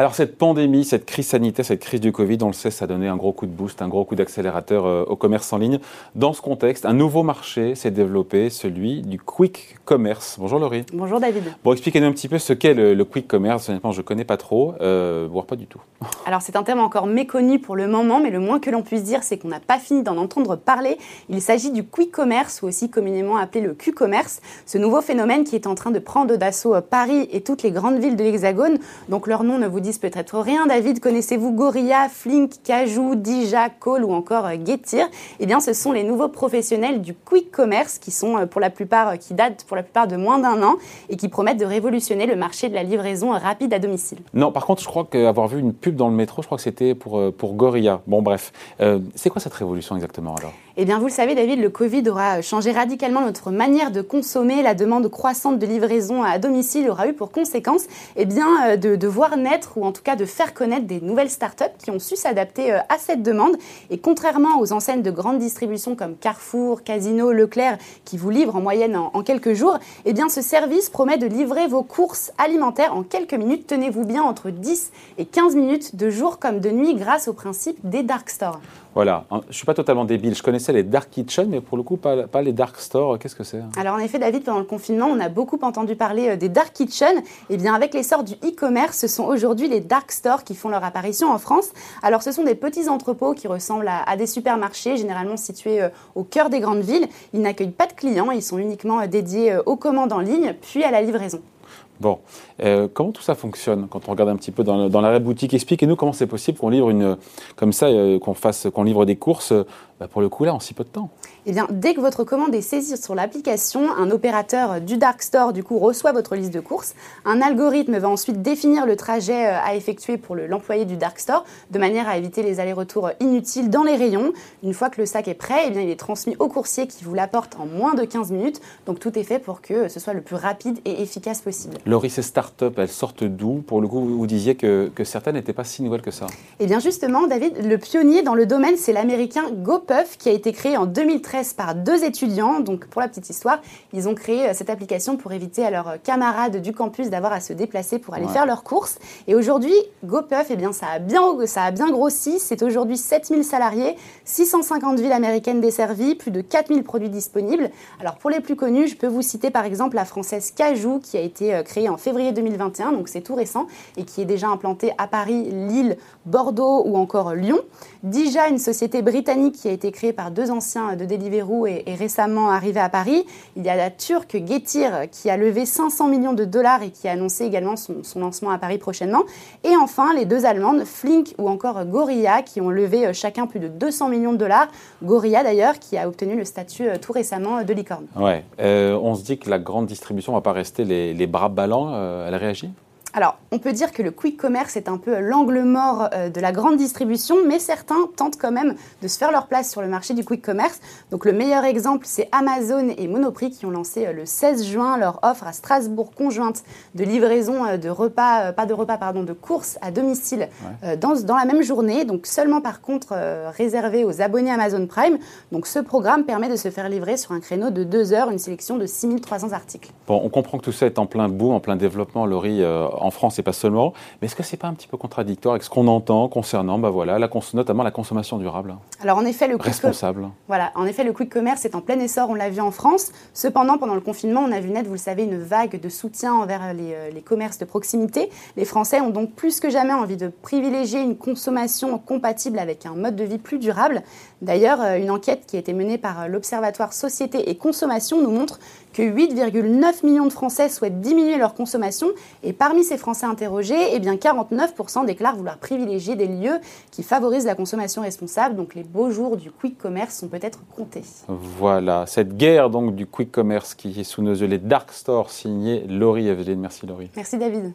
Alors cette pandémie, cette crise sanitaire, cette crise du Covid, on le sait, ça a donné un gros coup de boost, un gros coup d'accélérateur euh, au commerce en ligne. Dans ce contexte, un nouveau marché s'est développé, celui du quick commerce. Bonjour Laurie. Bonjour David. Bon, expliquez-nous un petit peu ce qu'est le, quick commerce. Honnêtement, je ne connais pas trop, euh, voire pas du tout. Alors c'est un terme encore méconnu pour le moment, mais le moins que l'on puisse dire, c'est qu'on n'a pas fini d'en entendre parler. Il s'agit du quick commerce, ou aussi communément appelé le Q-commerce, ce nouveau phénomène qui est en train de prendre d'assaut euh, Paris et toutes les grandes villes de l'Hexagone. Donc leur nom ne vous peut-être rien. David, connaissez-vous Gorilla, Flink, Cajou, Dija, Cole ou encore euh, Getir? Eh bien, ce sont les nouveaux professionnels du quick commerce qui sont euh, pour la plupart, qui datent pour la plupart de moins d'un an et qui promettent de révolutionner le marché de la livraison rapide à domicile. Non, par contre, je crois qu'avoir vu une pub dans le métro, je crois que c'était pour, pour Gorilla. Bon, bref. c'est quoi cette révolution exactement alors? Eh bien, vous le savez, David, le Covid aura changé radicalement notre manière de consommer. La demande croissante de livraison à domicile aura eu pour conséquence eh bien, euh, de, voir naître, ou en tout cas de faire connaître des nouvelles startups qui ont su s'adapter euh, à cette demande. Et contrairement aux enseignes de grande distribution comme Carrefour, Casino, Leclerc, qui vous livrent en moyenne en, quelques jours, eh bien, ce service promet de livrer vos courses alimentaires en quelques minutes. Tenez-vous bien, entre 10 et 15 minutes de jour comme de nuit grâce au principe des dark stores. Voilà, je ne suis pas totalement débile. Je connaissais les dark kitchen, mais pour le coup, pas, les dark stores. Qu'est-ce que c'est Alors, en effet, David, pendant le confinement, on a beaucoup entendu parler euh, des dark kitchen. Et eh bien, avec l'essor du e-commerce, ce sont aujourd'hui les dark stores qui font leur apparition en France. Alors, ce sont des petits entrepôts qui ressemblent à, des supermarchés, généralement situés euh, au cœur des grandes villes. Ils n'accueillent pas de clients, ils sont uniquement euh, dédiés aux commandes en ligne, puis à la livraison. Bon, euh, comment tout ça fonctionne quand on regarde un petit peu dans, dans la boutique? Expliquez-nous comment c'est possible qu'on livre une comme ça, euh, qu'on fasse, qu'on livre des courses bah, pour le coup là en si peu de temps. Eh bien, dès que votre commande est saisie sur l'application, un opérateur du Dark Store du coup reçoit votre liste de courses. Un algorithme va ensuite définir le trajet euh, à effectuer pour l'employé du Dark Store, de manière à éviter les allers-retours inutiles dans les rayons. Une fois que le sac est prêt, eh bien, il est transmis au coursier qui vous l'apporte en moins de 15 minutes. Donc tout est fait pour que ce soit le plus rapide et efficace possible. Laurie, ces startups, elles sortent d'où? Pour le coup, vous disiez que, que certaines n'étaient pas si nouvelles que ça. Eh bien justement, David, le pionnier dans le domaine, c'est l'américain GoPuff qui a été créé en 2013 par deux étudiants. Donc pour la petite histoire, ils ont créé euh, cette application pour éviter à leurs camarades du campus d'avoir à se déplacer pour aller faire leurs courses. Et aujourd'hui, GoPuff, eh bien, ça, a bien, ça a bien grossi. C'est aujourd'hui 7000 salariés, 650 villes américaines desservies, plus de 4000 produits disponibles. Alors pour les plus connus, je peux vous citer par exemple la française Cajou qui a été euh, en février 2021, donc c'est tout récent, et qui est déjà implanté à Paris, Lille, Bordeaux ou encore Lyon. Dija, une société britannique qui a été créée par deux anciens de Deliveroo et, et récemment arrivée à Paris. Il y a la turque Getir qui a levé 500 millions de dollars et qui a annoncé également son, lancement à Paris prochainement. Et enfin, les deux allemandes, Flink ou encore Gorilla, qui ont levé euh, chacun plus de 200 millions de dollars. Gorilla d'ailleurs, qui a obtenu le statut euh, tout récemment de licorne. Ouais, euh, on se dit que la grande distribution va pas rester les bras ballants euh, elle réagit? Alors, on peut dire que le quick commerce est un peu l'angle mort euh, de la grande distribution, mais certains tentent quand même de se faire leur place sur le marché du quick commerce. Donc, le meilleur exemple, c'est Amazon et Monoprix qui ont lancé euh, le 16 juin leur offre à Strasbourg conjointe de livraison euh, de repas, pas de repas, pardon, de courses à domicile dans, dans, la même journée. Donc, seulement par contre réservé aux abonnés Amazon Prime. Donc, ce programme permet de se faire livrer sur un créneau de deux heures une sélection de 6300 articles. Bon, on comprend que tout ça est en plein bout, en plein développement, Laurie en France et pas seulement. Mais est-ce que c'est pas un petit peu contradictoire avec ce qu'on entend concernant, bah voilà, la notamment la consommation durable? Alors en effet, le responsable. Voilà, en effet, le quick commerce est en plein essor. On l'a vu en France. Cependant, pendant le confinement, on a vu naître, vous le savez, une vague de soutien envers les, euh, les commerces de proximité. Les Français ont donc plus que jamais envie de privilégier une consommation compatible avec un mode de vie plus durable. D'ailleurs, euh, une enquête qui a été menée par euh, l'Observatoire Société et Consommation nous montre que 8,9 millions de Français souhaitent diminuer leur consommation et parmi ces Français interrogés, eh bien 49% déclarent vouloir privilégier des lieux qui favorisent la consommation responsable. Donc les beaux jours du quick commerce sont peut-être comptés. Voilà, cette guerre donc du quick commerce qui est sous nos yeux, les dark stores signés Laurie Eveline. Merci Laurie. Merci David.